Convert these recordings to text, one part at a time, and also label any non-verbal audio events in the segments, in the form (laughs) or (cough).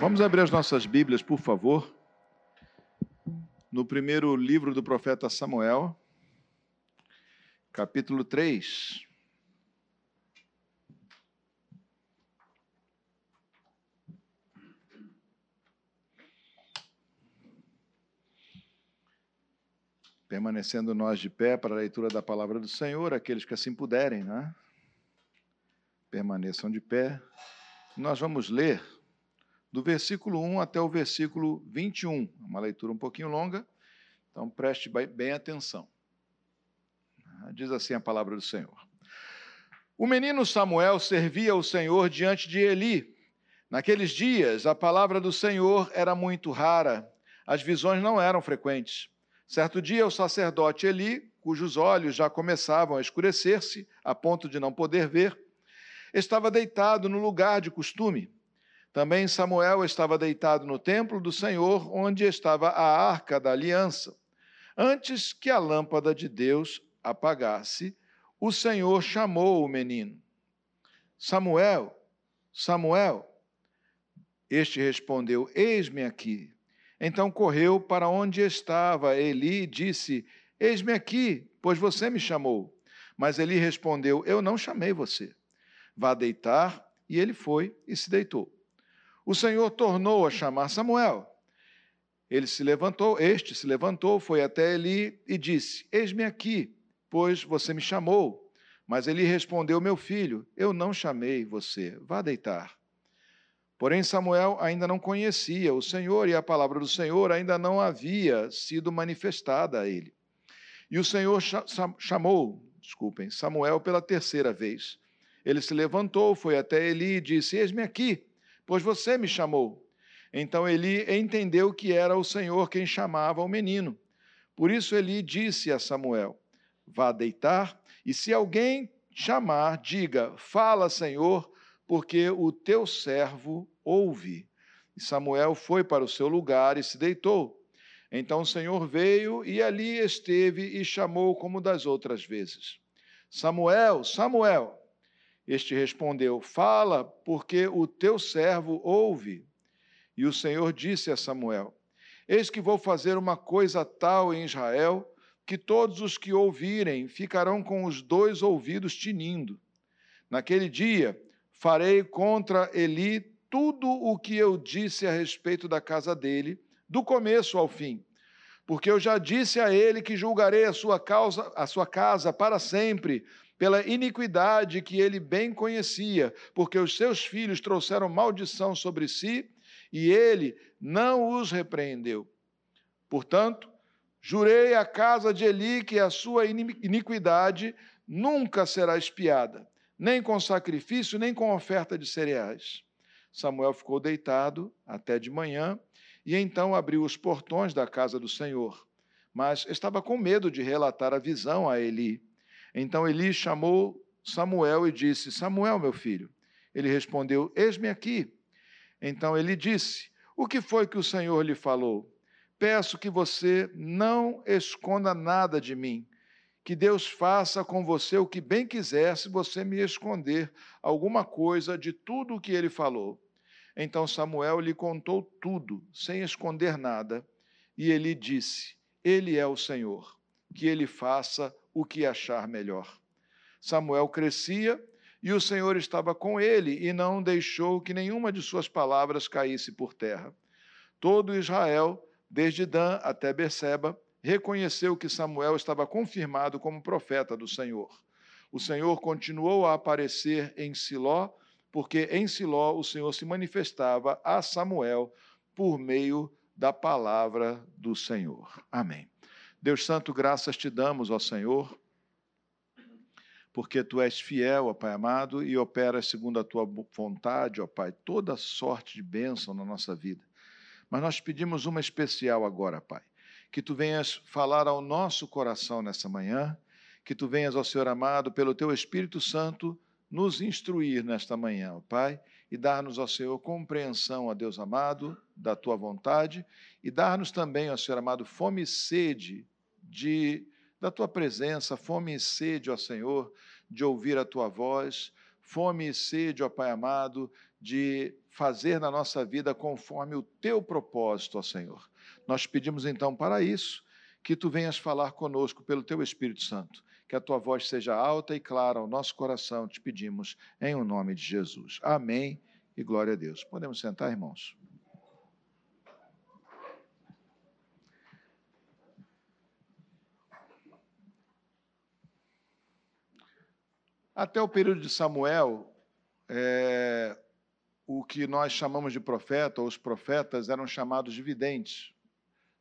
Vamos abrir as nossas Bíblias, por favor, no primeiro livro do profeta Samuel, capítulo 3. Permanecendo nós de pé para a leitura da palavra do Senhor, aqueles que assim puderem, né? Permaneçam de pé. Nós vamos ler do versículo 1 até o versículo 21. Uma leitura um pouquinho longa, então preste bem atenção. Diz assim a palavra do Senhor. O menino Samuel servia o Senhor diante de Eli. Naqueles dias, a palavra do Senhor era muito rara, as visões não eram frequentes. Certo dia, o sacerdote Eli, cujos olhos já começavam a escurecer-se, a ponto de não poder ver, estava deitado no lugar de costume. Também Samuel estava deitado no templo do Senhor, onde estava a arca da aliança. Antes que a lâmpada de Deus apagasse, o Senhor chamou o menino. Samuel, Samuel. Este respondeu: Eis-me aqui. Então correu para onde estava Eli e disse: Eis-me aqui, pois você me chamou. Mas Eli respondeu: Eu não chamei você. Vá deitar. E ele foi e se deitou o Senhor tornou a chamar Samuel. Ele se levantou, este se levantou, foi até Eli e disse: Eis-me aqui, pois você me chamou. Mas Eli respondeu: Meu filho, eu não chamei você, vá deitar. Porém, Samuel ainda não conhecia o Senhor e a palavra do Senhor ainda não havia sido manifestada a ele. E o Senhor chamou, desculpem, Samuel pela terceira vez. Ele se levantou, foi até Eli e disse: Eis-me aqui pois você me chamou. Então Eli entendeu que era o Senhor quem chamava o menino. Por isso Eli disse a Samuel: Vá deitar, e se alguém chamar, diga: Fala, Senhor, porque o teu servo ouve. E Samuel foi para o seu lugar e se deitou. Então o Senhor veio e ali esteve e chamou como das outras vezes: Samuel, Samuel. Este respondeu: Fala, porque o teu servo ouve. E o Senhor disse a Samuel: Eis que vou fazer uma coisa tal em Israel, que todos os que ouvirem ficarão com os dois ouvidos tinindo. Naquele dia farei contra Eli tudo o que eu disse a respeito da casa dele, do começo ao fim. Porque eu já disse a ele que julgarei a sua causa, a sua casa para sempre, pela iniquidade que ele bem conhecia, porque os seus filhos trouxeram maldição sobre si e ele não os repreendeu. Portanto, jurei à casa de Eli que a sua iniquidade nunca será espiada, nem com sacrifício, nem com oferta de cereais. Samuel ficou deitado até de manhã e então abriu os portões da casa do Senhor, mas estava com medo de relatar a visão a Eli. Então Eli chamou Samuel e disse: Samuel, meu filho. Ele respondeu: Eis-me aqui. Então ele disse: O que foi que o Senhor lhe falou? Peço que você não esconda nada de mim. Que Deus faça com você o que bem quiser, se você me esconder alguma coisa de tudo o que ele falou. Então Samuel lhe contou tudo, sem esconder nada, e ele disse: Ele é o Senhor, que ele faça o que achar melhor. Samuel crescia e o Senhor estava com ele e não deixou que nenhuma de suas palavras caísse por terra. Todo Israel, desde Dan até Berseba, reconheceu que Samuel estava confirmado como profeta do Senhor. O Senhor continuou a aparecer em Siló, porque em Siló o Senhor se manifestava a Samuel por meio da palavra do Senhor. Amém. Deus Santo, graças te damos, ó Senhor, porque tu és fiel, ó Pai amado, e operas segundo a tua vontade, ó Pai, toda sorte de bênção na nossa vida. Mas nós pedimos uma especial agora, Pai, que tu venhas falar ao nosso coração nessa manhã, que tu venhas, ó Senhor amado, pelo teu Espírito Santo, nos instruir nesta manhã, ó Pai, e dar-nos, ó Senhor, compreensão, ó Deus amado, da tua vontade, e dar-nos também, ó Senhor amado, fome e sede de, da tua presença, fome e sede, ó Senhor, de ouvir a tua voz, fome e sede, ó Pai amado, de fazer na nossa vida conforme o teu propósito, ó Senhor. Nós pedimos então para isso que tu venhas falar conosco pelo teu Espírito Santo, que a tua voz seja alta e clara ao nosso coração, te pedimos em o nome de Jesus. Amém e glória a Deus. Podemos sentar, irmãos? Até o período de Samuel, é, o que nós chamamos de profeta, ou os profetas, eram chamados de videntes.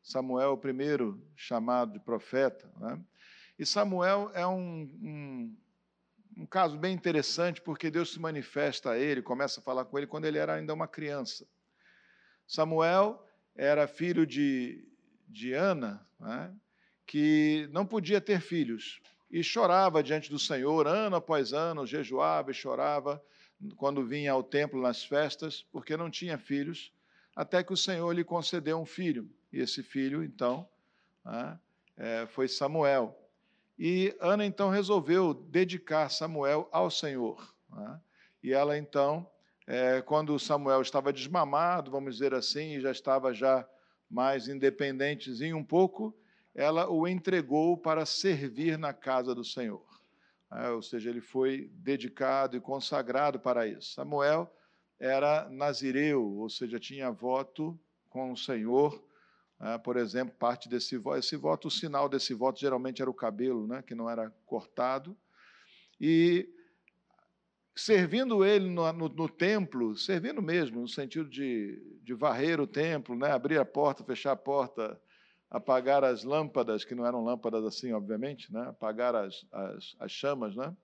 Samuel, o primeiro chamado de profeta. Né? E Samuel é um, um, um, caso bem interessante, porque Deus se manifesta a ele, começa a falar com ele quando ele era ainda uma criança. Samuel era filho de, de Ana, né? que não podia ter filhos, e chorava diante do Senhor, ano após ano, jejuava e chorava quando vinha ao templo nas festas, porque não tinha filhos, até que o Senhor lhe concedeu um filho. E esse filho, então, né, é, foi Samuel. E Ana, então, resolveu dedicar Samuel ao Senhor. Né? E ela, então, é, quando Samuel estava desmamado, vamos dizer assim, e já estava já mais independentezinho um pouco, ela o entregou para servir na casa do Senhor. É, ou seja, ele foi dedicado e consagrado para isso. Samuel era nazireu, ou seja, tinha voto com o Senhor. É, por exemplo, parte desse voto, esse voto, o sinal desse voto geralmente era o cabelo, né, que não era cortado. E servindo ele no, no, no, templo, servindo mesmo, no sentido de, de varrer o templo, né, abrir a porta, fechar a porta, apagar as lâmpadas, que não eram lâmpadas assim, obviamente, né? apagar as, as, as chamas, né?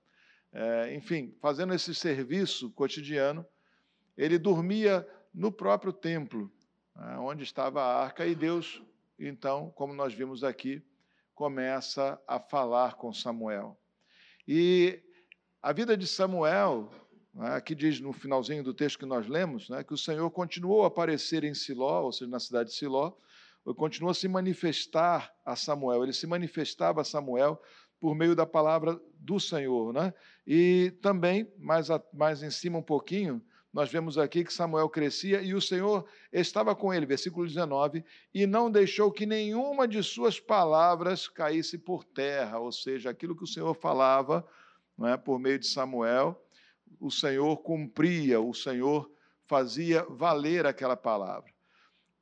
É, enfim, fazendo esse serviço cotidiano, ele dormia no próprio templo, né? onde estava a arca, e Deus, então, como nós vimos aqui, começa a falar com Samuel. E a vida de Samuel, né, aqui diz no finalzinho do texto que nós lemos, né, que o Senhor continuou a aparecer em Siló, ou seja, na cidade de Siló, continua a se manifestar a Samuel. Ele se manifestava a Samuel por meio da palavra do Senhor. Né? E também, mais, a, mais em cima um pouquinho, nós vemos aqui que Samuel crescia e o Senhor estava com ele, versículo 19, e não deixou que nenhuma de suas palavras caísse por terra, ou seja, aquilo que o Senhor falava é, por meio de Samuel, o Senhor cumpria, o Senhor fazia valer aquela palavra.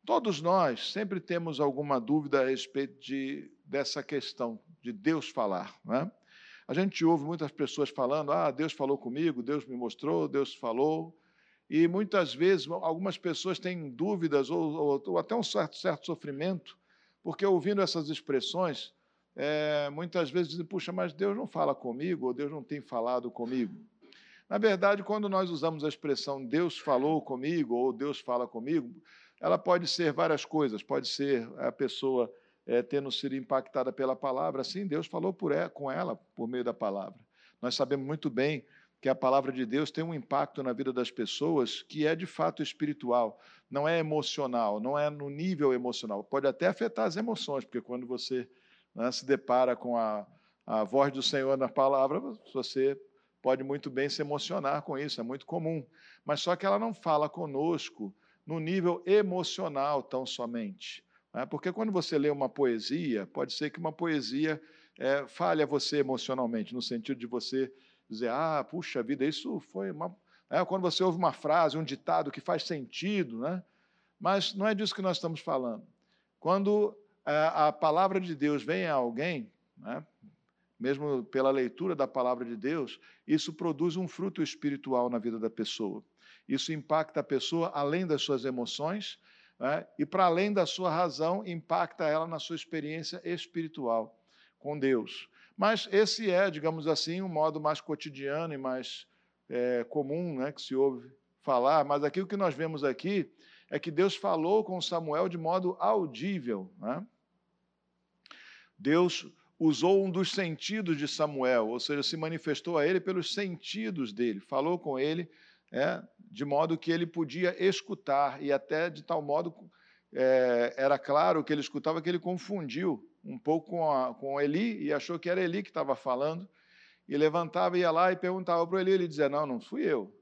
Todos nós sempre temos alguma dúvida a respeito de, dessa questão de Deus falar. Né? A gente ouve muitas pessoas falando: ah, Deus falou comigo, Deus me mostrou, Deus falou. E muitas vezes algumas pessoas têm dúvidas ou, ou, ou até um certo, certo sofrimento, porque ouvindo essas expressões, é, muitas vezes dizem: puxa, mas Deus não fala comigo, ou Deus não tem falado comigo. Na verdade, quando nós usamos a expressão Deus falou comigo, ou Deus fala comigo, ela pode ser várias coisas, pode ser a pessoa é, tendo sido impactada pela palavra, sim, Deus falou ela, com ela por meio da palavra. Nós sabemos muito bem que a palavra de Deus tem um impacto na vida das pessoas que é de fato espiritual, não é emocional, não é no nível emocional. Pode até afetar as emoções, porque quando você né, se depara com a, a voz do Senhor na palavra, você pode muito bem se emocionar com isso, é muito comum. Mas só que ela não fala conosco no nível emocional tão somente. Né? Porque quando você lê uma poesia, pode ser que uma poesia é, fale a você emocionalmente, no sentido de você dizer, ah, puxa vida, isso foi uma. É, quando você ouve uma frase, um ditado que faz sentido, né? mas não é disso que nós estamos falando. Quando é, a palavra de Deus vem a alguém, né? mesmo pela leitura da palavra de Deus, isso produz um fruto espiritual na vida da pessoa. Isso impacta a pessoa além das suas emoções né? e, para além da sua razão, impacta ela na sua experiência espiritual com Deus. Mas esse é, digamos assim, um modo mais cotidiano e mais é, comum né, que se ouve falar. Mas aqui o que nós vemos aqui é que Deus falou com Samuel de modo audível. Né? Deus usou um dos sentidos de Samuel, ou seja, se manifestou a ele pelos sentidos dele, falou com ele é, de modo que ele podia escutar, e até de tal modo é, era claro que ele escutava que ele confundiu um pouco com, a, com Eli e achou que era Eli que estava falando, e levantava, ia lá e perguntava para Eli, ele dizia, não, não fui eu.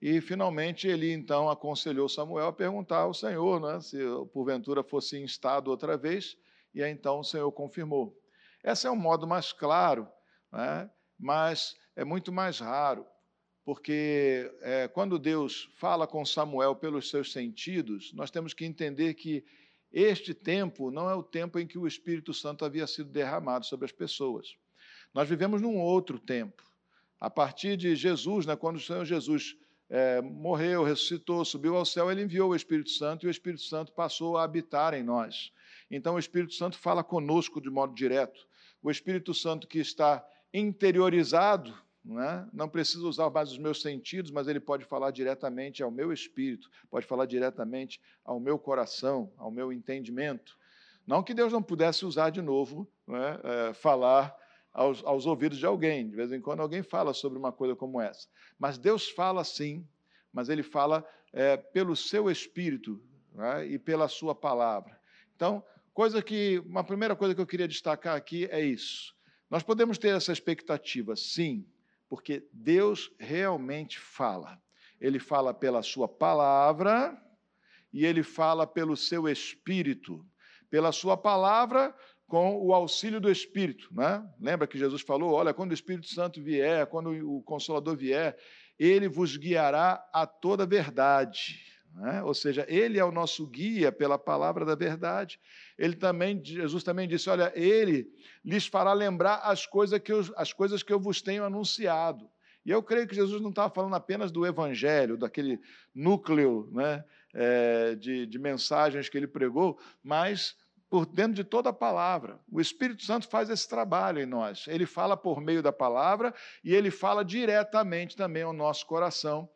E finalmente ele então aconselhou Samuel a perguntar ao Senhor né, se porventura fosse instado outra vez, e aí então o Senhor confirmou. Esse é um modo mais claro, né, mas é muito mais raro, porque é, quando Deus fala com Samuel pelos seus sentidos, nós temos que entender que este tempo não é o tempo em que o Espírito Santo havia sido derramado sobre as pessoas. Nós vivemos num outro tempo. A partir de Jesus, né, quando o Senhor Jesus é, morreu, ressuscitou, subiu ao céu, ele enviou o Espírito Santo e o Espírito Santo passou a habitar em nós. Então o Espírito Santo fala conosco de modo direto. O Espírito Santo que está interiorizado, não, é? não precisa usar mais os meus sentidos, mas ele pode falar diretamente ao meu espírito, pode falar diretamente ao meu coração, ao meu entendimento. Não que Deus não pudesse usar de novo, é? É, falar aos, aos, ouvidos de alguém. De vez em quando alguém fala sobre uma coisa como essa. Mas Deus fala sim, mas Ele fala é, pelo seu espírito né, e pela sua palavra. Então, coisa que uma primeira coisa que eu queria destacar aqui é isso. Nós podemos ter essa expectativa, sim, porque Deus realmente fala. Ele fala pela sua palavra e ele fala pelo seu espírito. Pela sua palavra, com o auxílio do Espírito. Né? Lembra que Jesus falou: olha, quando o Espírito Santo vier, quando o Consolador vier, ele vos guiará a toda verdade. Né? Ou seja, ele é o nosso guia pela palavra da verdade. Ele também, Jesus também disse: olha, ele lhes fará lembrar as coisas que eu, as coisas que eu vos tenho anunciado. E eu creio que Jesus não estava falando apenas do Evangelho, daquele núcleo né, é, de, de mensagens que ele pregou, mas por dentro de toda a palavra. O Espírito Santo faz esse trabalho em nós. Ele fala por meio da palavra e ele fala diretamente também ao nosso coração.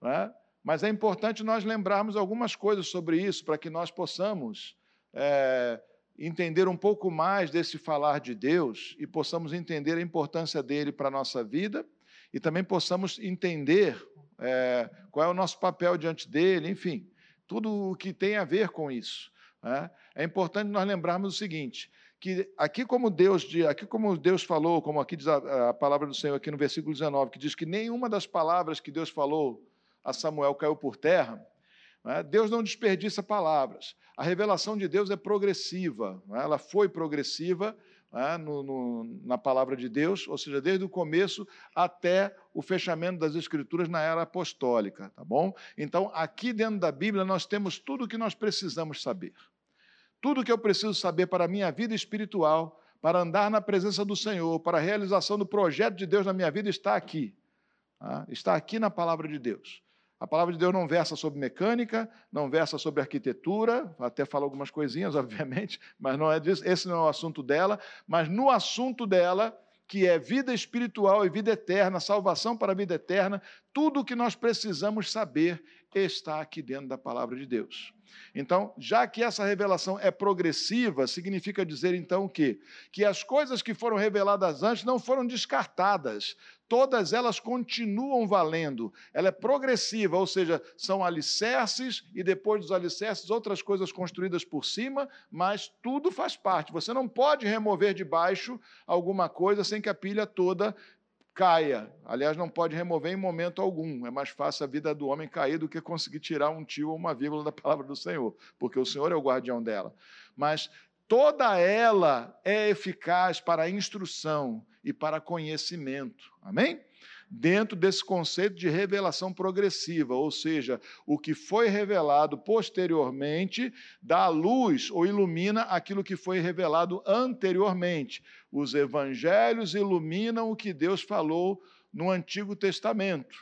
Né? Mas é importante nós lembrarmos algumas coisas sobre isso para que nós possamos é, entender um pouco mais desse falar de Deus e possamos entender a importância dele para a nossa vida e também possamos entender é, qual é o nosso papel diante dele, enfim, tudo o que tem a ver com isso. Né? É importante nós lembrarmos o seguinte, que aqui como Deus, aqui como Deus falou, como aqui diz a, a palavra do Senhor aqui no versículo 19, que diz que nenhuma das palavras que Deus falou a Samuel caiu por terra? Deus não desperdiça palavras. A revelação de Deus é progressiva, né? ela foi progressiva no, na palavra de Deus, ou seja, desde o começo até o fechamento das Escrituras na era apostólica, tá bom? Então, aqui dentro da Bíblia, nós temos tudo o que nós precisamos saber. Tudo o que eu preciso saber para a minha vida espiritual, para andar na presença do Senhor, para a realização do projeto de Deus na minha vida, está aqui. Tá? Está aqui na palavra de Deus. A palavra de Deus não versa sobre mecânica, não versa sobre arquitetura, até fala algumas coisinhas, (laughs) obviamente, mas não é disso, esse não é o assunto dela, mas no assunto dela, que é vida espiritual e vida eterna, salvação para a vida eterna, tudo o que nós precisamos saber está aqui dentro da palavra de Deus. Então, já que essa revelação é progressiva, significa dizer então que que as coisas que foram reveladas antes não foram descartadas, todas elas continuam valendo. Ela é progressiva, ou seja, são alicerces e depois dos alicerces outras coisas construídas por cima, mas tudo faz parte. Você não pode remover de baixo alguma coisa sem que a pilha toda caia. Aliás, não pode remover em momento algum. É mais fácil a vida do homem cair do que conseguir tirar um tio ou uma vírgula da palavra do Senhor, porque o Senhor é o guardião dela. Mas toda ela é eficaz para a instrução e para conhecimento. Amém? dentro desse conceito de revelação progressiva, ou seja, o que foi revelado posteriormente dá luz ou ilumina aquilo que foi revelado anteriormente. Os evangelhos iluminam o que Deus falou no Antigo Testamento.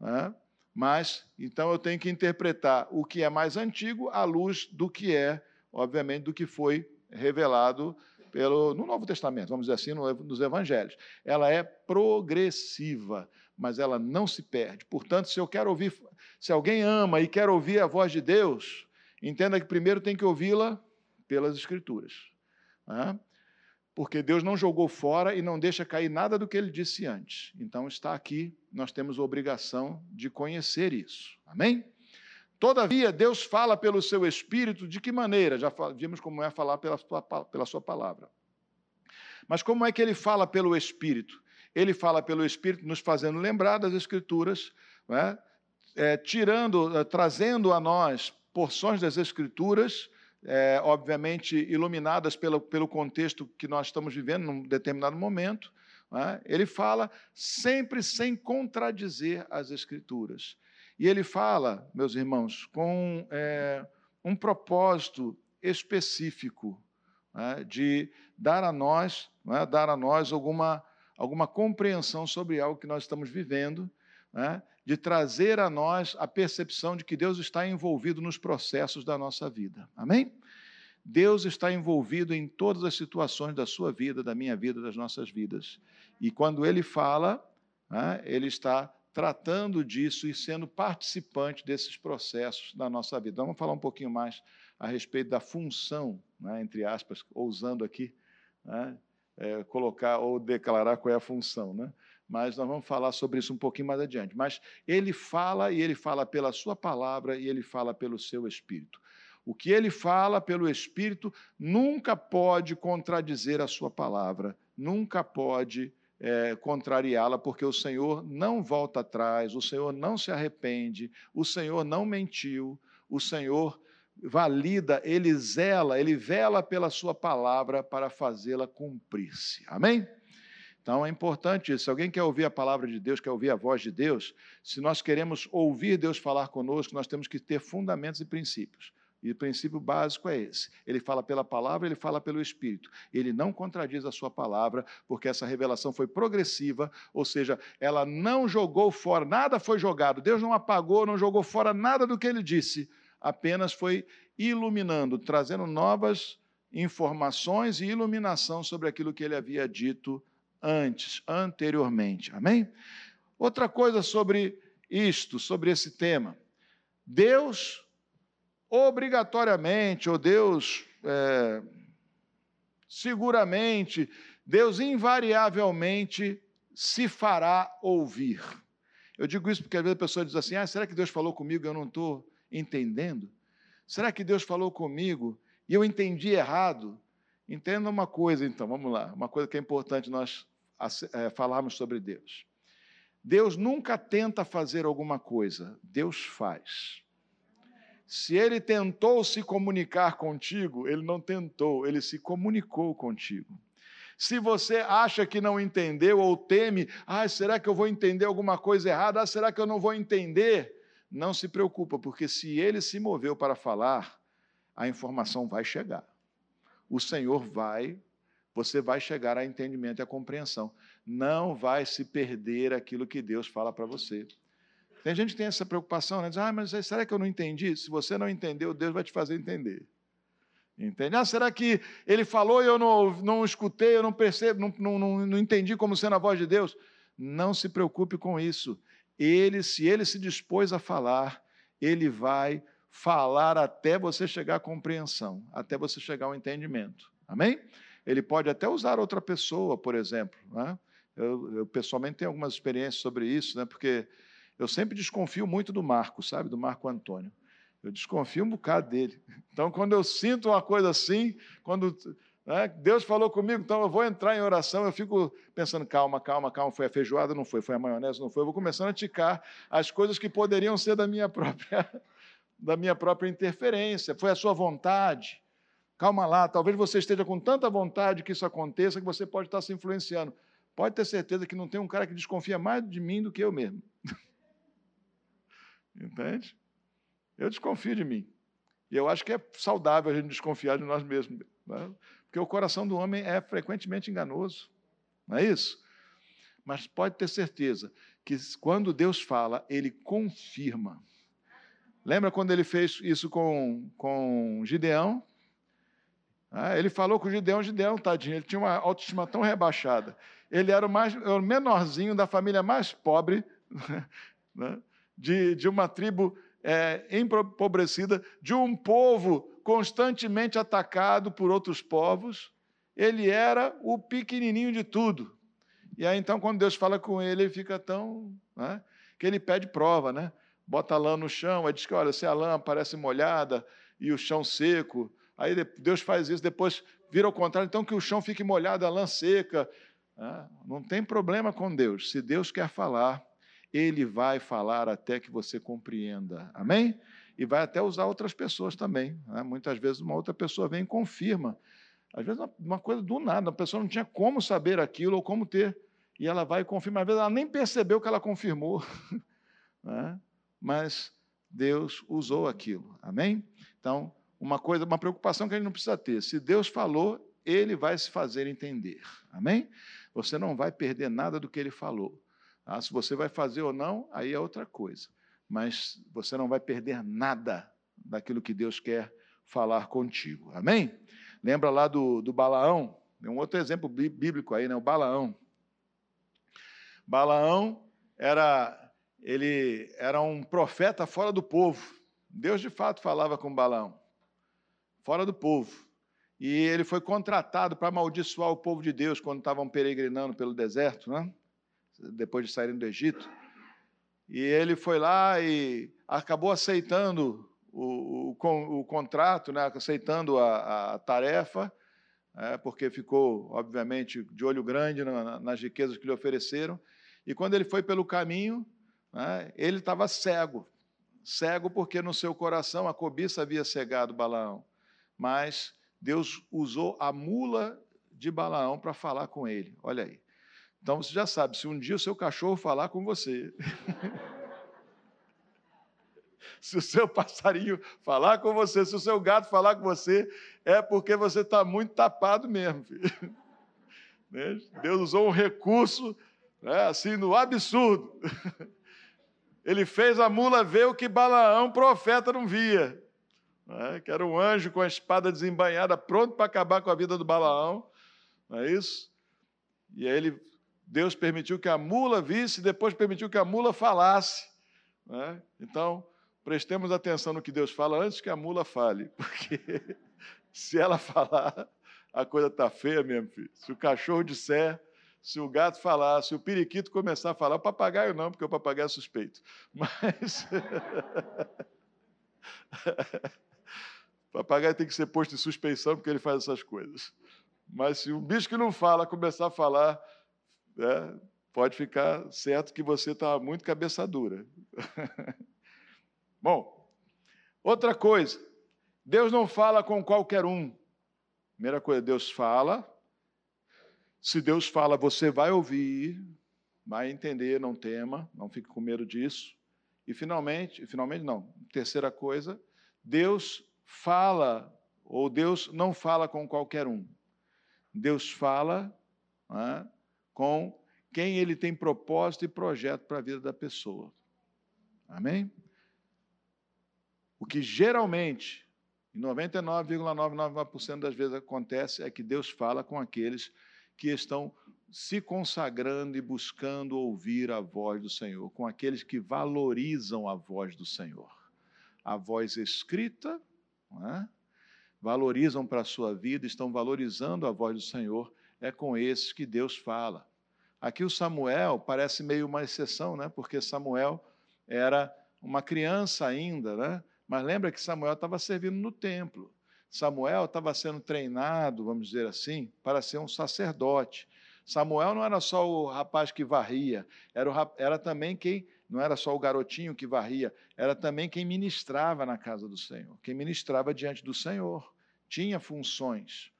Né? Mas, então, eu tenho que interpretar o que é mais antigo à luz do que é, obviamente, do que foi revelado pelo, no Novo Testamento, vamos dizer assim, no, nos Evangelhos. Ela é progressiva, mas ela não se perde. Portanto, se eu quero ouvir, se alguém ama e quer ouvir a voz de Deus, entenda que primeiro tem que ouvi-la pelas Escrituras. Né? Porque Deus não jogou fora e não deixa cair nada do que ele disse antes. Então está aqui, nós temos a obrigação de conhecer isso. Amém? Todavia, Deus fala pelo seu Espírito de que maneira? Já vimos como é falar pela sua, pela sua palavra. Mas como é que ele fala pelo Espírito? Ele fala pelo Espírito, nos fazendo lembrar das Escrituras, né? é, tirando, é, trazendo a nós porções das Escrituras, é, obviamente iluminadas pelo, pelo contexto que nós estamos vivendo num determinado momento. Né? Ele fala sempre sem contradizer as Escrituras. E ele fala, meus irmãos, com é, um propósito específico né? de dar a nós, né? dar a nós alguma, alguma compreensão sobre algo que nós estamos vivendo, né? de trazer a nós a percepção de que Deus está envolvido nos processos da nossa vida. Amém? Deus está envolvido em todas as situações da sua vida, da minha vida, das nossas vidas. E quando Ele fala, né, Ele está tratando disso e sendo participante desses processos da nossa vida. Vamos falar um pouquinho mais a respeito da função, né, entre aspas, ousando aqui, né, é, colocar ou declarar qual é a função, né? Mas nós vamos falar sobre isso um pouquinho mais adiante. Mas ele fala e ele fala pela sua palavra e ele fala pelo seu espírito. O que ele fala pelo espírito nunca pode contradizer a sua palavra, nunca pode é, contrariá-la, porque o Senhor não volta atrás, o Senhor não se arrepende, o Senhor não mentiu, o Senhor valida, ele zela, ele vela pela sua palavra para fazê-la cumprir-se. Amém? Então é importante isso. Se alguém quer ouvir a palavra de Deus, quer ouvir a voz de Deus, se nós queremos ouvir Deus falar conosco, nós temos que ter fundamentos e princípios. E o princípio básico é esse. Ele fala pela palavra, ele fala pelo Espírito. Ele não contradiz a sua palavra, porque essa revelação foi progressiva, ou seja, ela não jogou fora, nada foi jogado. Deus não apagou, não jogou fora nada do que ele disse, apenas foi iluminando, trazendo novas informações e iluminação sobre aquilo que ele havia dito antes, anteriormente. Amém? Outra coisa sobre isto, sobre esse tema. Deus obrigatoriamente, ou Deus é, seguramente, Deus invariavelmente se fará ouvir. Eu digo isso porque às vezes a pessoa diz assim: ah, será que Deus falou comigo e eu não estou entendendo? Será que Deus falou comigo e eu entendi errado? Entenda uma coisa, então, vamos lá, uma coisa que é importante nós é, falarmos sobre Deus. Deus nunca tenta fazer alguma coisa, Deus faz. Se ele tentou se comunicar contigo, ele não tentou, ele se comunicou contigo. Se você acha que não entendeu ou teme, ah, será que eu vou entender alguma coisa errada? Ah, será que eu não vou entender? Não se preocupa, porque se ele se moveu para falar, a informação vai chegar. O Senhor vai, você vai chegar a entendimento e a compreensão. Não vai se perder aquilo que Deus fala para você. Tem gente que tem essa preocupação, né? Diz, ah, mas será que eu não entendi? Se você não entendeu, Deus vai te fazer entender. Entende? Ah, será que ele falou e eu não, não escutei, eu não percebo, não, não, não entendi como sendo a voz de Deus? Não se preocupe com isso. Ele, se ele se dispôs a falar, ele vai falar até você chegar à compreensão, até você chegar ao entendimento. Amém? Ele pode até usar outra pessoa, por exemplo. Né? Eu, eu, pessoalmente tenho algumas experiências sobre isso, né? porque eu sempre desconfio muito do Marco, sabe? Do Marco Antônio. Eu desconfio um bocado dele. (laughs) Então, quando eu sinto uma coisa assim, quando né, Deus falou comigo, então eu vou entrar em oração, eu fico pensando, calma, calma, calma, foi a feijoada, não foi, foi a maionese, não foi. Eu vou começando a ticar as coisas que poderiam ser da minha (laughs) própria, da minha própria interferência. Foi a sua vontade. Calma lá, talvez você esteja com tanta vontade que isso aconteça que você pode estar se influenciando. Pode ter certeza que não tem um cara que desconfia mais de mim do que eu mesmo. Entende? Eu desconfio de mim. E eu acho que é saudável a gente desconfiar de nós mesmos. Né? Porque o coração do homem é frequentemente enganoso. Não é isso? Mas pode ter certeza que quando Deus fala, ele confirma. Lembra quando ele fez isso com, com Gideão? Ah, ele falou com o Gideão, Gideão, tadinho, ele tinha uma autoestima tão rebaixada. Ele era o, mais, o menorzinho da família mais pobre. (laughs) Né? De, de uma tribo é, empobrecida, de um povo constantemente atacado por outros povos. Ele era o pequenininho de tudo. E aí, então, quando Deus fala com ele, ele fica tão. Né, que ele pede prova, né? Bota lã no chão, aí diz que, olha, se a lã parece molhada e o chão seco, aí Deus faz isso, depois vira ao contrário, então que o chão fique molhado, a lã seca. Né? Não tem problema com Deus. Se Deus quer falar, ele vai falar até que você compreenda. Amém? E vai até usar outras pessoas também. Né? Muitas vezes uma outra pessoa vem e confirma. Às vezes uma coisa do nada, a pessoa não tinha como saber aquilo ou como ter. E ela vai e confirma. Às vezes ela nem percebeu que ela confirmou. (laughs) Né? Mas Deus usou aquilo. Amém? Então, uma coisa, uma preocupação que a gente não precisa ter. Se Deus falou, ele vai se fazer entender. Amém? Você não vai perder nada do que ele falou. Ah, se você vai fazer ou não, aí é outra coisa. Mas você não vai perder nada daquilo que Deus quer falar contigo. Amém? Lembra lá do, do Balaão? Tem um outro exemplo bíblico aí, né? O Balaão. Balaão era ele era um profeta fora do povo. Deus de fato falava com Balaão, fora do povo. E ele foi contratado para amaldiçoar o povo de Deus quando estavam peregrinando pelo deserto, né? Depois de saírem do Egito. E ele foi lá e acabou aceitando o, o, o contrato, né? aceitando a, a tarefa, é, porque ficou, obviamente, de olho grande na, nas riquezas que lhe ofereceram. E quando ele foi pelo caminho, né, ele estava cego. Cego porque no seu coração a cobiça havia cegado Balaão. Mas Deus usou a mula de Balaão para falar com ele. Olha aí. Então você já sabe, se um dia o seu cachorro falar com você, (laughs) se o seu passarinho falar com você, se o seu gato falar com você, é porque você está muito tapado mesmo. Filho. (laughs) Né? Deus usou um recurso né, assim no absurdo. (laughs) Ele fez a mula ver o que Balaão, profeta, não via. Né? Que era um anjo com a espada desembanhada, pronto para acabar com a vida do Balaão. Não é isso? E aí ele, Deus permitiu que a mula visse, depois permitiu que a mula falasse. Né? Então, prestemos atenção no que Deus fala antes que a mula fale, (laughs) porque se ela falar, a coisa está feia mesmo, filho. Se o cachorro disser, se o gato falar, se o periquito começar a falar, o papagaio não, porque o papagaio é suspeito. (laughs) Mas. (laughs) papagaio tem que ser posto em suspeição porque ele faz essas coisas. Mas se um bicho que não fala começar a falar, né, pode ficar certo que você está muito cabeça dura. (laughs) Bom, outra coisa, Deus não fala com qualquer um. Primeira coisa, Deus fala se Deus fala, você vai ouvir, vai entender, não tema, não fique com medo disso. E finalmente, finalmente não, terceira coisa, Deus fala, ou Deus não fala com qualquer um. Deus fala né, com quem ele tem propósito e projeto para a vida da pessoa. Amém? O que geralmente, em 99,99% das vezes acontece, é que Deus fala com aqueles que estão se consagrando e buscando ouvir a voz do Senhor, com aqueles que valorizam a voz do Senhor. A voz escrita, é? valorizam para a sua vida, estão valorizando a voz do Senhor, é com esses que Deus fala. Aqui o Samuel parece meio uma exceção, né? porque Samuel era uma criança ainda, né? mas lembra que Samuel estava servindo no templo. Samuel estava sendo treinado, vamos dizer assim, para ser um sacerdote. Samuel não era só o rapaz que varria, era, o, era também quem, não era só o garotinho que varria, era também quem ministrava na casa do Senhor, quem ministrava diante do Senhor. Tinha funções.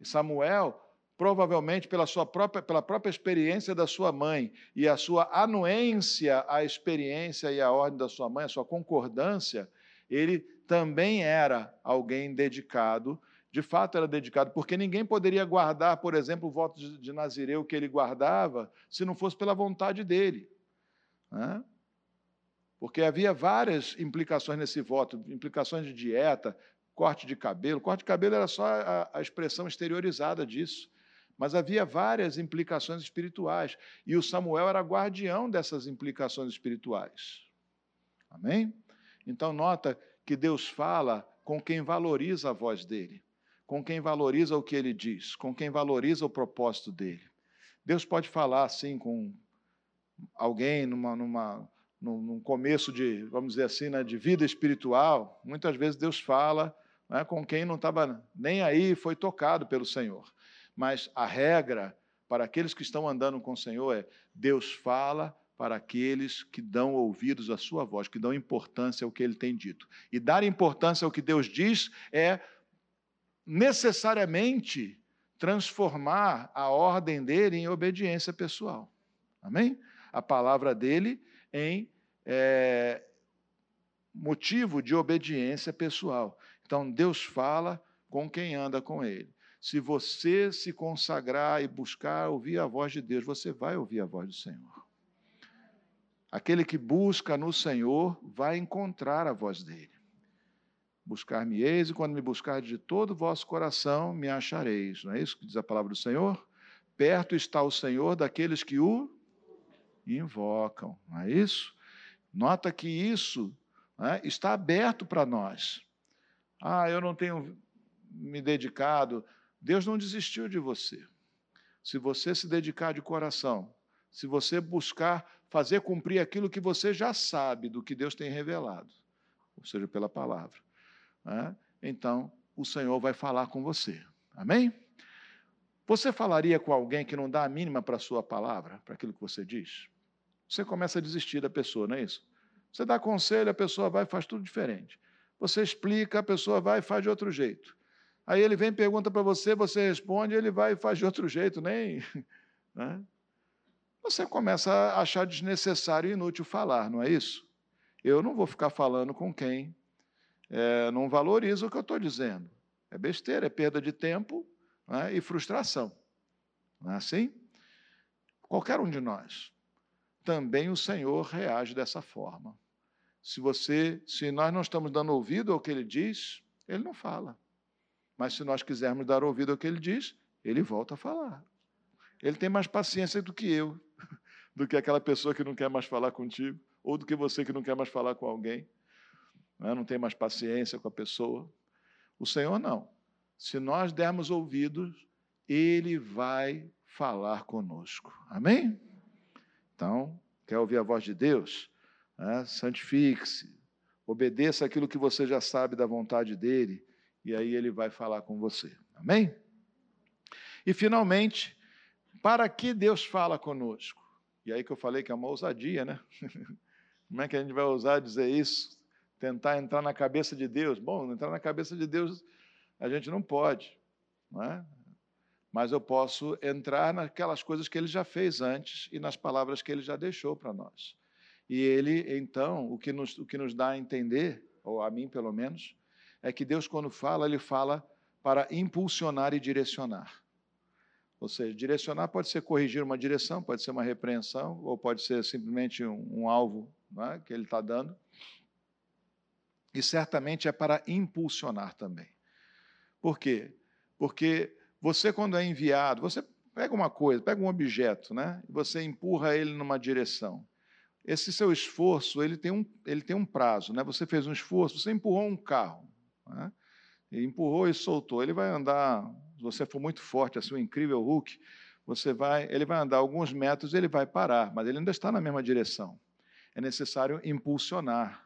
E Samuel, provavelmente pela sua própria, pela própria experiência da sua mãe e a sua anuência à experiência e à ordem da sua mãe, a sua concordância, ele também era alguém dedicado, de fato era dedicado, porque ninguém poderia guardar, por exemplo, o voto de Nazireu que ele guardava, se não fosse pela vontade dele. Né? Porque havia várias implicações nesse voto, implicações de dieta, corte de cabelo. Corte de cabelo era só a, a expressão exteriorizada disso. Mas havia várias implicações espirituais. E o Samuel era guardião dessas implicações espirituais. Amém? Então, nota que Deus fala com quem valoriza a voz dele, com quem valoriza o que ele diz, com quem valoriza o propósito dele. Deus pode falar assim com alguém numa, numa, num começo de, vamos dizer assim, né, de vida espiritual. Muitas vezes Deus fala né, com quem não estava nem aí, foi tocado pelo Senhor. Mas a regra para aqueles que estão andando com o Senhor é: Deus fala para aqueles que dão ouvidos à sua voz, que dão importância ao que ele tem dito. E dar importância ao que Deus diz é necessariamente transformar a ordem dele em obediência pessoal. Amém? A palavra dele em é, motivo de obediência pessoal. Então, Deus fala com quem anda com ele. Se você se consagrar e buscar ouvir a voz de Deus, você vai ouvir a voz do Senhor. Aquele que busca no Senhor vai encontrar a voz dele. Buscar-me-eis, e quando me buscar de todo o vosso coração, me achareis. Não é isso que diz a palavra do Senhor? Perto está o Senhor daqueles que o invocam. Não é isso? Nota que isso né, está aberto para nós. Ah, eu não tenho me dedicado. Deus não desistiu de você. Se você se dedicar de coração, se você buscar fazer cumprir aquilo que você já sabe do que Deus tem revelado, ou seja, pela palavra né? então o Senhor vai falar com você. Amém? Você falaria com alguém que não dá a mínima para a sua palavra, para aquilo que você diz? Você começa a desistir da pessoa, não é isso? Você dá conselho, a pessoa vai e faz tudo diferente. Você explica, a pessoa vai e faz de outro jeito. Aí ele vem pergunta para você, você responde, ele vai e faz de outro jeito, nem. (laughs) Né? Você começa a achar desnecessário e inútil falar, não é isso? Eu não vou ficar falando com quem é, não valoriza o que eu estou dizendo. É besteira, é perda de tempo né, e frustração. Não é assim? Qualquer um de nós. Também o Senhor reage dessa forma. Se você, se nós não estamos dando ouvido ao que ele diz, ele não fala. Mas se nós quisermos dar ouvido ao que ele diz, ele volta a falar. Ele tem mais paciência do que eu, (laughs) do que aquela pessoa que não quer mais falar contigo, ou do que você que não quer mais falar com alguém né? não tem mais paciência com a pessoa. O Senhor não. Se nós dermos ouvidos, Ele vai falar conosco. Amém? Então, quer ouvir a voz de Deus? Né? Santifique-se, obedeça aquilo que você já sabe da vontade dEle, e aí Ele vai falar com você. Amém? E, finalmente, para que Deus fala conosco? E aí que eu falei que é uma ousadia, né? (laughs) Como é que a gente vai ousar dizer isso? tentar entrar na cabeça de Deus. Bom, entrar na cabeça de Deus a gente não pode, não é? mas eu posso entrar naquelas coisas que ele já fez antes e nas palavras que ele já deixou para nós. E ele, então, o que, nos, o que nos dá a entender, ou a mim pelo menos, é que Deus, quando fala, ele fala para impulsionar e direcionar. Ou seja, direcionar pode ser corrigir uma direção, pode ser uma repreensão, ou pode ser simplesmente um, um alvo é, que ele está dando e certamente é para impulsionar também. Por quê? Porque você, quando é enviado, você pega uma coisa, pega um objeto, né? E você empurra ele numa direção. Esse seu esforço, ele tem um, ele tem um prazo, né? Você fez um esforço, você empurrou um carro, né? E empurrou e soltou. Ele vai andar, se você for muito forte, assim, um incrível Hulk, você vai, ele vai andar alguns metros, ele vai parar, mas ele ainda está na mesma direção. É necessário impulsionar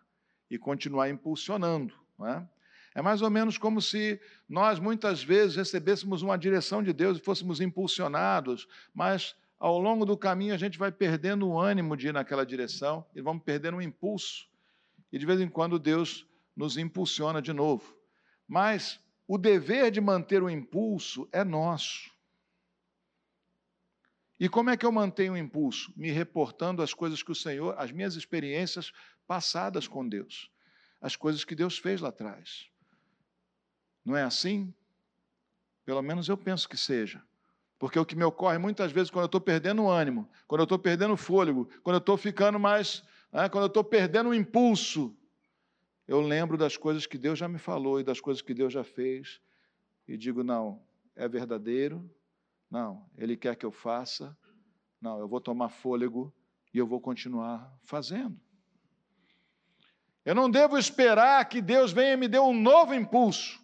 e continuar impulsionando. Não é? é mais ou menos como se nós muitas vezes recebêssemos uma direção de Deus e fôssemos impulsionados, mas ao longo do caminho a gente vai perdendo o ânimo de ir naquela direção e vamos perdendo o impulso. E de vez em quando Deus nos impulsiona de novo. Mas o dever de manter o impulso é nosso. E como é que eu mantenho o impulso? Me reportando as coisas que o Senhor, as minhas experiências passadas com Deus, as coisas que Deus fez lá atrás. Não é assim? Pelo menos eu penso que seja. Porque o que me ocorre muitas vezes quando eu estou perdendo o ânimo, quando eu estou perdendo o fôlego, quando eu estou ficando mais. Né, quando eu estou perdendo o impulso, eu lembro das coisas que Deus já me falou e das coisas que Deus já fez e digo: não, é verdadeiro, não, Ele quer que eu faça, não, eu vou tomar fôlego e eu vou continuar fazendo. Eu não devo esperar que Deus venha me dê um novo impulso.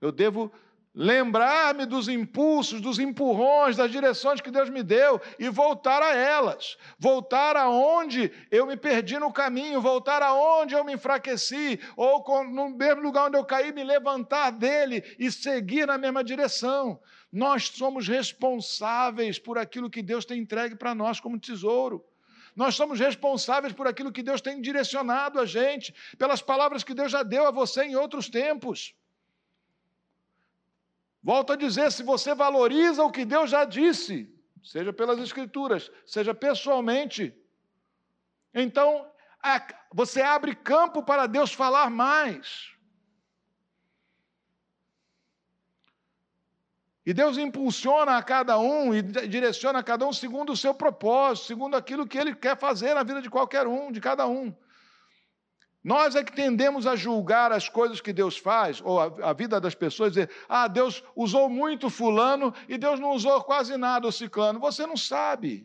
Eu devo lembrar-me dos impulsos, dos empurrões, das direções que Deus me deu e voltar a elas. Voltar aonde eu me perdi no caminho, voltar aonde eu me enfraqueci, ou no mesmo lugar onde eu caí, me levantar dele e seguir na mesma direção. Nós somos responsáveis por aquilo que Deus tem entregue para nós como tesouro. Nós somos responsáveis por aquilo que Deus tem direcionado a gente, pelas palavras que Deus já deu a você em outros tempos. Volto a dizer: se você valoriza o que Deus já disse, seja pelas Escrituras, seja pessoalmente, então você abre campo para Deus falar mais. E Deus impulsiona a cada um e direciona a cada um segundo o seu propósito, segundo aquilo que Ele quer fazer na vida de qualquer um, de cada um. Nós é que tendemos a julgar as coisas que Deus faz, ou a, a, vida das pessoas, dizer, ah, Deus usou muito fulano e Deus não usou quase nada o ciclano. Você não sabe.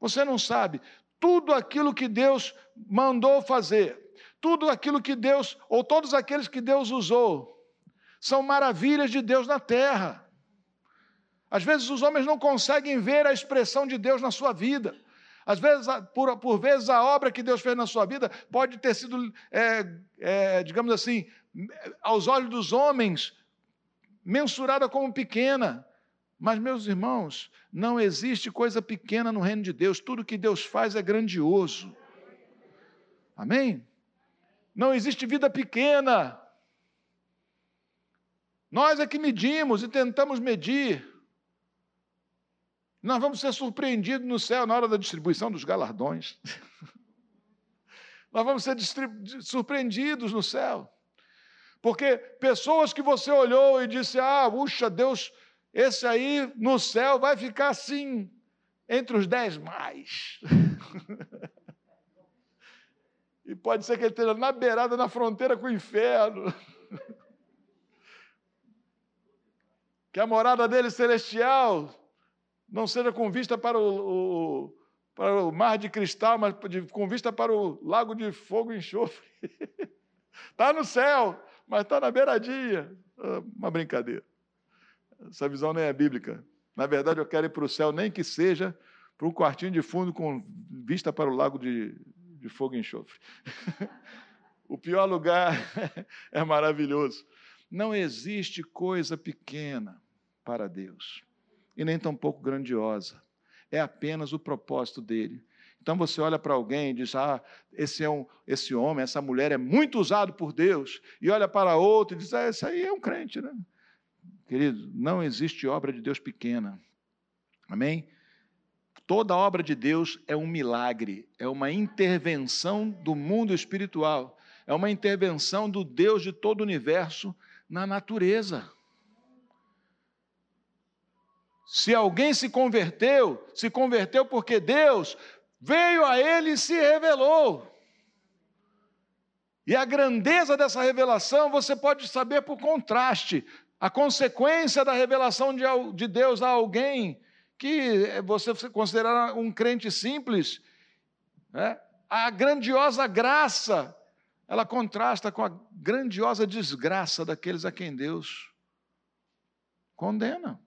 Você não sabe. Tudo aquilo que Deus mandou fazer, tudo aquilo que Deus, ou todos aqueles que Deus usou, são maravilhas de Deus na terra. Às vezes os homens não conseguem ver a expressão de Deus na sua vida. Às vezes, por, por vezes, a obra que Deus fez na sua vida pode ter sido, é, é, digamos assim, aos olhos dos homens, mensurada como pequena. Mas, meus irmãos, não existe coisa pequena no reino de Deus. Tudo que Deus faz é grandioso. Amém? Não existe vida pequena. Nós é que medimos e tentamos medir. Nós vamos ser surpreendidos no céu na hora da distribuição dos galardões. (laughs) Nós vamos ser surpreendidos no céu. Porque pessoas que você olhou e disse: Ah, puxa, Deus, esse aí no céu vai ficar assim, entre os dez mais. (laughs) e pode ser que ele esteja na beirada, na fronteira com o inferno. (laughs) que a morada dele celestial não seja com vista para o, o, para o mar de cristal, mas de, com vista para o lago de fogo e enxofre. Está (laughs) no céu, mas está na beiradinha. Ah, uma brincadeira. Essa visão nem é bíblica. Na verdade, eu quero ir para o céu, nem que seja para um quartinho de fundo com vista para o lago de, de fogo e enxofre. (laughs) o pior lugar (laughs) é maravilhoso. Não existe coisa pequena para Deus e nem tampouco grandiosa. É apenas o propósito dele. Então você olha para alguém e diz: Ah, esse, é um, esse homem, essa mulher é muito usado por Deus. E olha para outro e diz: Ah, esse aí é um crente, né? Querido, não existe obra de Deus pequena. Amém? Toda obra de Deus é um milagre, é uma intervenção do mundo espiritual, é uma intervenção do Deus de todo o universo na natureza. Se alguém se converteu, se converteu porque Deus veio a ele e se revelou. E a grandeza dessa revelação você pode saber por contraste. A consequência da revelação de, de Deus a alguém que você considera um crente simples, né? a grandiosa graça, ela contrasta com a grandiosa desgraça daqueles a quem Deus condena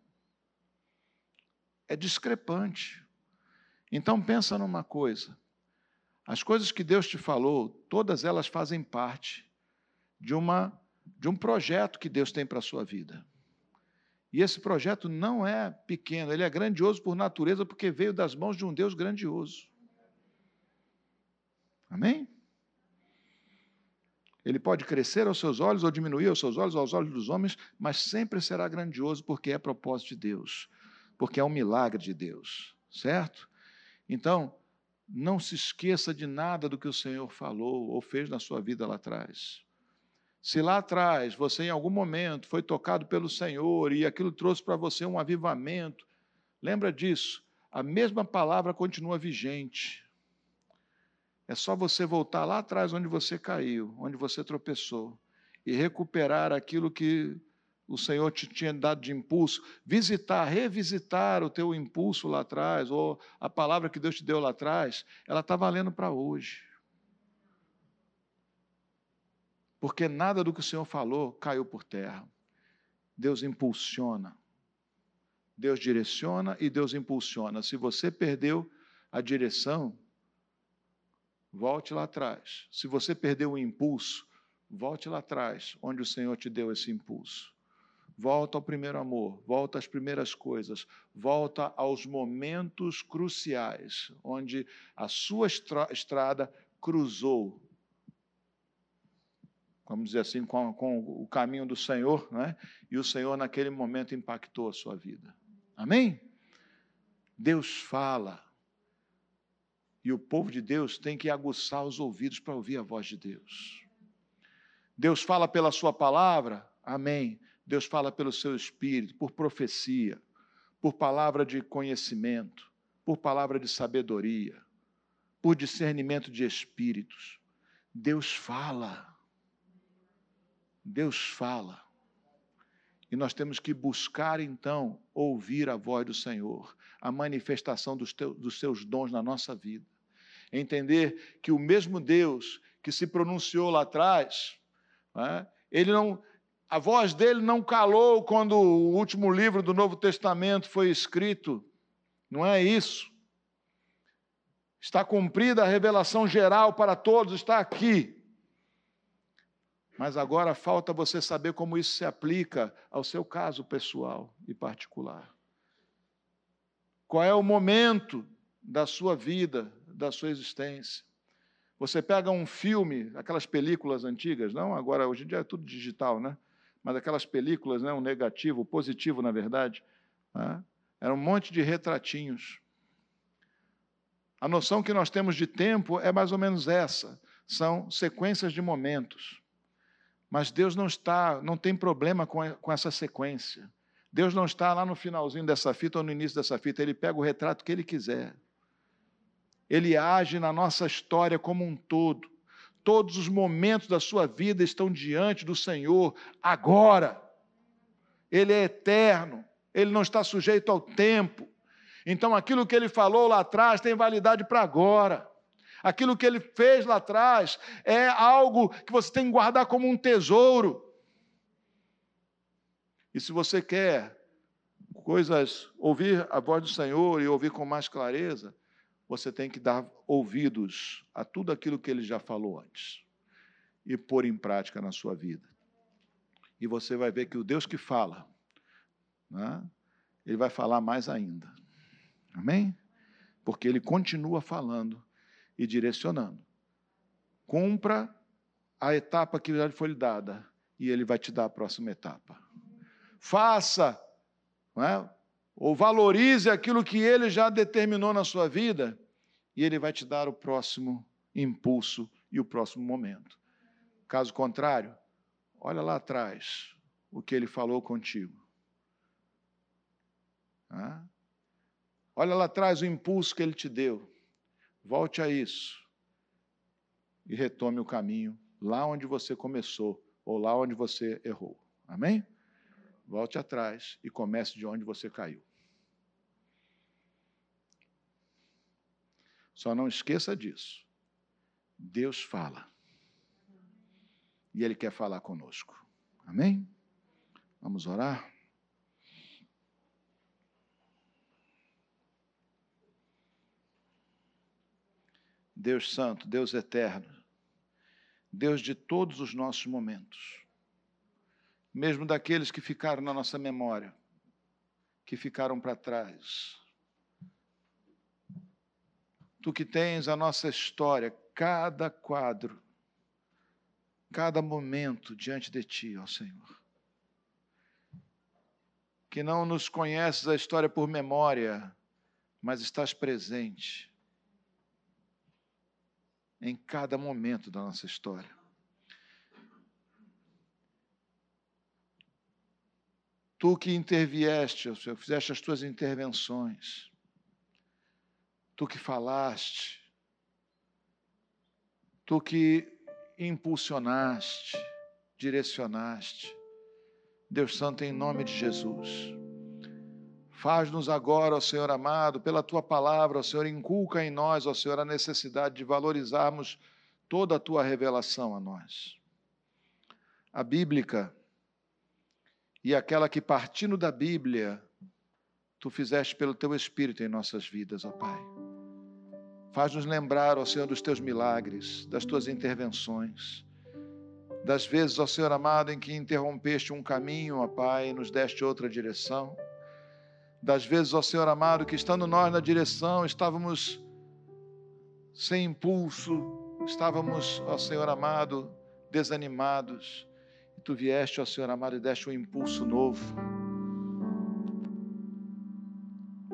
é discrepante. Então pensa numa coisa. As coisas que Deus te falou, todas elas fazem parte de uma de um projeto que Deus tem para a sua vida. E esse projeto não é pequeno, ele é grandioso por natureza, porque veio das mãos de um Deus grandioso. Amém? Ele pode crescer aos seus olhos ou diminuir aos seus olhos, aos olhos dos homens, mas sempre será grandioso porque é propósito de Deus porque é um milagre de Deus, certo? Então, não se esqueça de nada do que o Senhor falou ou fez na sua vida lá atrás. Se lá atrás você, em algum momento, foi tocado pelo Senhor e aquilo trouxe para você um avivamento, lembra disso. A mesma palavra continua vigente. É só você voltar lá atrás onde você caiu, onde você tropeçou, e recuperar aquilo que o Senhor te tinha dado de impulso, visitar, revisitar o teu impulso lá atrás, ou a palavra que Deus te deu lá atrás, ela está valendo para hoje. Porque nada do que o Senhor falou caiu por terra. Deus impulsiona. Deus direciona e Deus impulsiona. Se você perdeu a direção, volte lá atrás. Se você perdeu o impulso, volte lá atrás, onde o Senhor te deu esse impulso. Volta ao primeiro amor, volta às primeiras coisas, volta aos momentos cruciais, onde a sua estrada cruzou, vamos dizer assim, com, com o caminho do Senhor, né? e o Senhor, naquele momento, impactou a sua vida. Amém? Deus fala. E o povo de Deus tem que aguçar os ouvidos para ouvir a voz de Deus. Deus fala pela Sua palavra, amém. Deus fala pelo seu espírito, por profecia, por palavra de conhecimento, por palavra de sabedoria, por discernimento de espíritos. Deus fala. Deus fala. E nós temos que buscar, então, ouvir a voz do Senhor, a manifestação dos, teus, dos seus dons na nossa vida. Entender que o mesmo Deus que se pronunciou lá atrás, né, ele não, a voz dele não calou quando o último livro do Novo Testamento foi escrito. Não é isso. Está cumprida a revelação geral para todos, está aqui. Mas agora falta você saber como isso se aplica ao seu caso pessoal e particular. Qual é o momento da sua vida, da sua existência? Você pega um filme, aquelas películas antigas, não? Agora, hoje em dia é tudo digital, né? Mas aquelas películas, né, um negativo, o positivo, na verdade, né, era um monte de retratinhos. A noção que nós temos de tempo é mais ou menos essa, são sequências de momentos. Mas Deus não está, não tem problema com, com essa sequência. Deus não está lá no finalzinho dessa fita ou no início dessa fita, ele pega o retrato que ele quiser. Ele age na nossa história como um todo. Todos os momentos da sua vida estão diante do Senhor agora. Ele é eterno, ele não está sujeito ao tempo. Então, aquilo que ele falou lá atrás tem validade para agora. Aquilo que ele fez lá atrás é algo que você tem que guardar como um tesouro. E se você quer coisas, ouvir a voz do Senhor e ouvir com mais clareza, você tem que dar ouvidos a tudo aquilo que ele já falou antes e pôr em prática na sua vida. E você vai ver que o Deus que fala, né, ele vai falar mais ainda. Amém? Porque ele continua falando e direcionando. Cumpra a etapa que já foi lhe dada e ele vai te dar a próxima etapa. Faça, é? Ou valorize aquilo que ele já determinou na sua vida e ele vai te dar o próximo impulso e o próximo momento. Caso contrário, olha lá atrás o que ele falou contigo. Olha lá atrás o impulso que ele te deu. Volte a isso e retome o caminho lá onde você começou ou lá onde você errou. Amém? Volte atrás e comece de onde você caiu. Só não esqueça disso. Deus fala. E Ele quer falar conosco. Amém? Vamos orar? Deus Santo, Deus Eterno, Deus de todos os nossos momentos, mesmo daqueles que ficaram na nossa memória, que ficaram para trás, Tu que tens a nossa história, cada quadro, cada momento diante de Ti, ó Senhor. Que não nos conheces a história por memória, mas estás presente em cada momento da nossa história. Tu que intervieste, ó Senhor, fizeste as tuas intervenções tu que falaste, tu que impulsionaste, direcionaste. Deus Santo, em nome de Jesus. Faz-nos agora, ó Senhor amado, pela tua palavra, ó Senhor, inculca em nós, ó Senhor, a necessidade de valorizarmos toda a tua revelação a nós. A bíblica e aquela que, partindo da Bíblia, tu fizeste pelo teu Espírito em nossas vidas, ó Pai. Faz-nos lembrar, ó Senhor, dos teus milagres, das tuas intervenções, das vezes, ó Senhor amado, em que interrompeste um caminho, ó Pai, e nos deste outra direção. Das vezes, ó Senhor amado, que estando nós na direção, estávamos sem impulso, estávamos, ó Senhor amado, desanimados. Tu vieste, ó Senhor amado, e deste um impulso novo.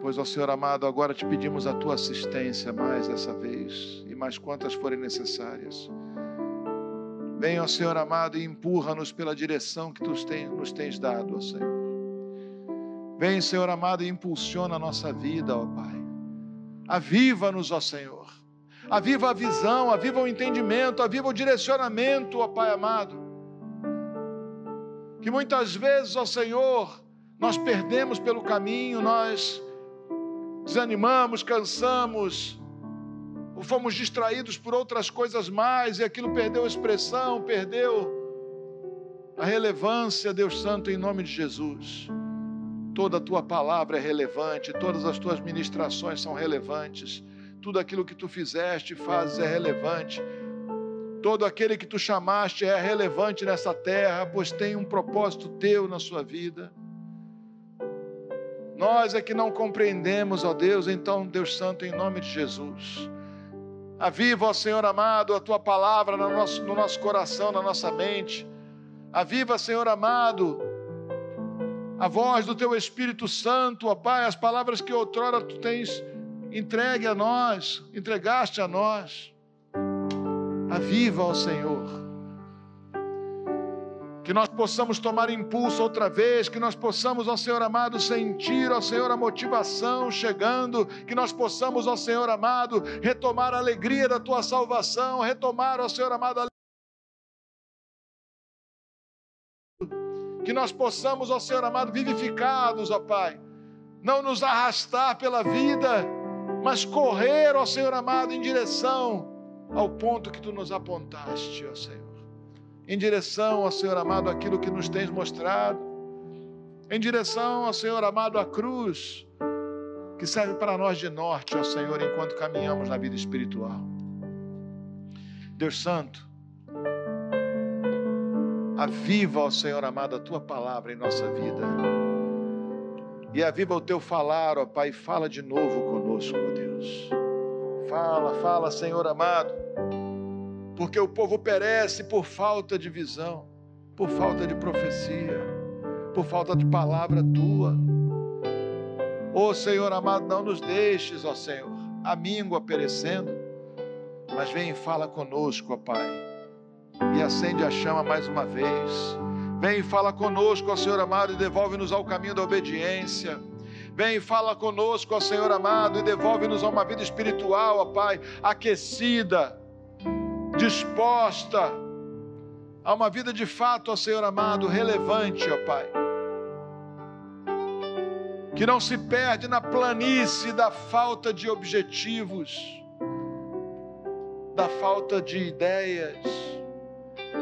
Pois, ó Senhor amado, agora te pedimos a tua assistência mais essa vez e mais quantas forem necessárias. Venha, ó Senhor amado, e empurra-nos pela direção que tu nos tens dado, ó Senhor. Vem, Senhor amado, e impulsiona a nossa vida, ó Pai. Aviva-nos, ó Senhor. Aviva a visão, aviva o entendimento, aviva o direcionamento, ó Pai amado. Que muitas vezes, ó Senhor, nós perdemos pelo caminho, nós desanimamos, cansamos, ou fomos distraídos por outras coisas mais e aquilo perdeu expressão, perdeu a relevância, Deus Santo, em nome de Jesus. Toda a tua palavra é relevante, todas as tuas ministrações são relevantes, tudo aquilo que tu fizeste e fazes é relevante. Todo aquele que tu chamaste é relevante nessa terra, pois tem um propósito teu na sua vida. Nós é que não compreendemos, ó Deus, então, Deus Santo, em nome de Jesus. Aviva, ó Senhor amado, a tua palavra no nosso, no nosso coração, na nossa mente. Aviva, Senhor amado, a voz do teu Espírito Santo, ó Pai, as palavras que outrora tu tens entregue a nós, entregaste a nós. Aviva, ó Senhor. Que nós possamos tomar impulso outra vez, que nós possamos, ó Senhor amado, sentir, ó Senhor, a motivação chegando, que nós possamos, ó Senhor amado, retomar a alegria da tua salvação, retomar, ó Senhor amado, a que nós possamos, ó Senhor amado, vivificados, ó Pai, não nos arrastar pela vida, mas correr, ó Senhor amado, em direção ao ponto que tu nos apontaste, ó Senhor em direção ao Senhor amado, aquilo que nos tens mostrado, em direção ao Senhor amado, a cruz, que serve para nós de norte, ó Senhor, enquanto caminhamos na vida espiritual. Deus Santo, aviva, ó Senhor amado, a tua palavra em nossa vida. E aviva o teu falar, ó Pai, fala de novo conosco, ó Deus. Fala, fala, Senhor amado porque o povo perece por falta de visão, por falta de profecia, por falta de palavra tua. Ó oh, Senhor amado, não nos deixes, ó Senhor, a míngua perecendo, mas vem e fala conosco, ó Pai, e acende a chama mais uma vez. Vem e fala conosco, ó Senhor amado, e devolve-nos ao caminho da obediência. Vem e fala conosco, ó Senhor amado, e devolve-nos a uma vida espiritual, ó Pai, aquecida, disposta a uma vida de fato, ó Senhor amado, relevante, ó Pai. Que não se perde na planície da falta de objetivos, da falta de ideias,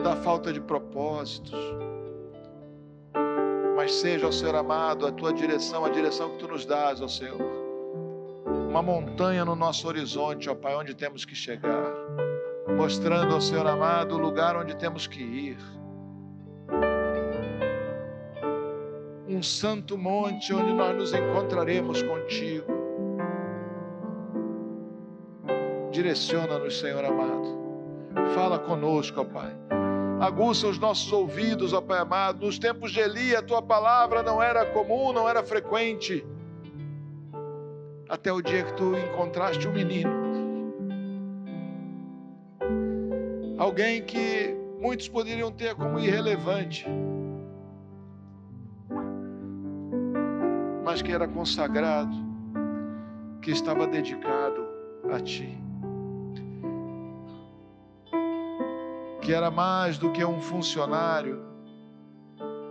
da falta de propósitos. Mas seja, ó Senhor amado, a tua direção, a direção que tu nos dás, ó Senhor. Uma montanha no nosso horizonte, ó Pai, onde temos que chegar mostrando ao Senhor amado o lugar onde temos que ir. Um santo monte onde nós nos encontraremos contigo. Direciona-nos, Senhor amado. Fala conosco, ó Pai. Aguça os nossos ouvidos, ó Pai amado. Nos tempos de Eli, a tua palavra não era comum, não era frequente. Até o dia que tu encontraste um menino alguém que muitos poderiam ter como irrelevante, mas que era consagrado, que estava dedicado a Ti, que era mais do que um funcionário,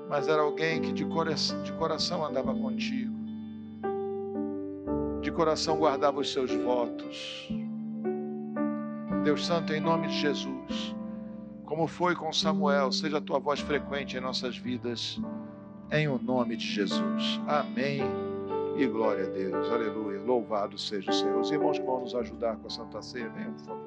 mas era alguém que de coração, de coração andava contigo, de coração guardava os seus votos. Deus Santo, em nome de Jesus, como foi com Samuel, seja a tua voz frequente em nossas vidas. em o nome de Jesus. Amém. E glória a Deus. Aleluia. Louvado seja o Senhor. Os irmãos que vão nos ajudar com a Santa Ceia, venham, por favor.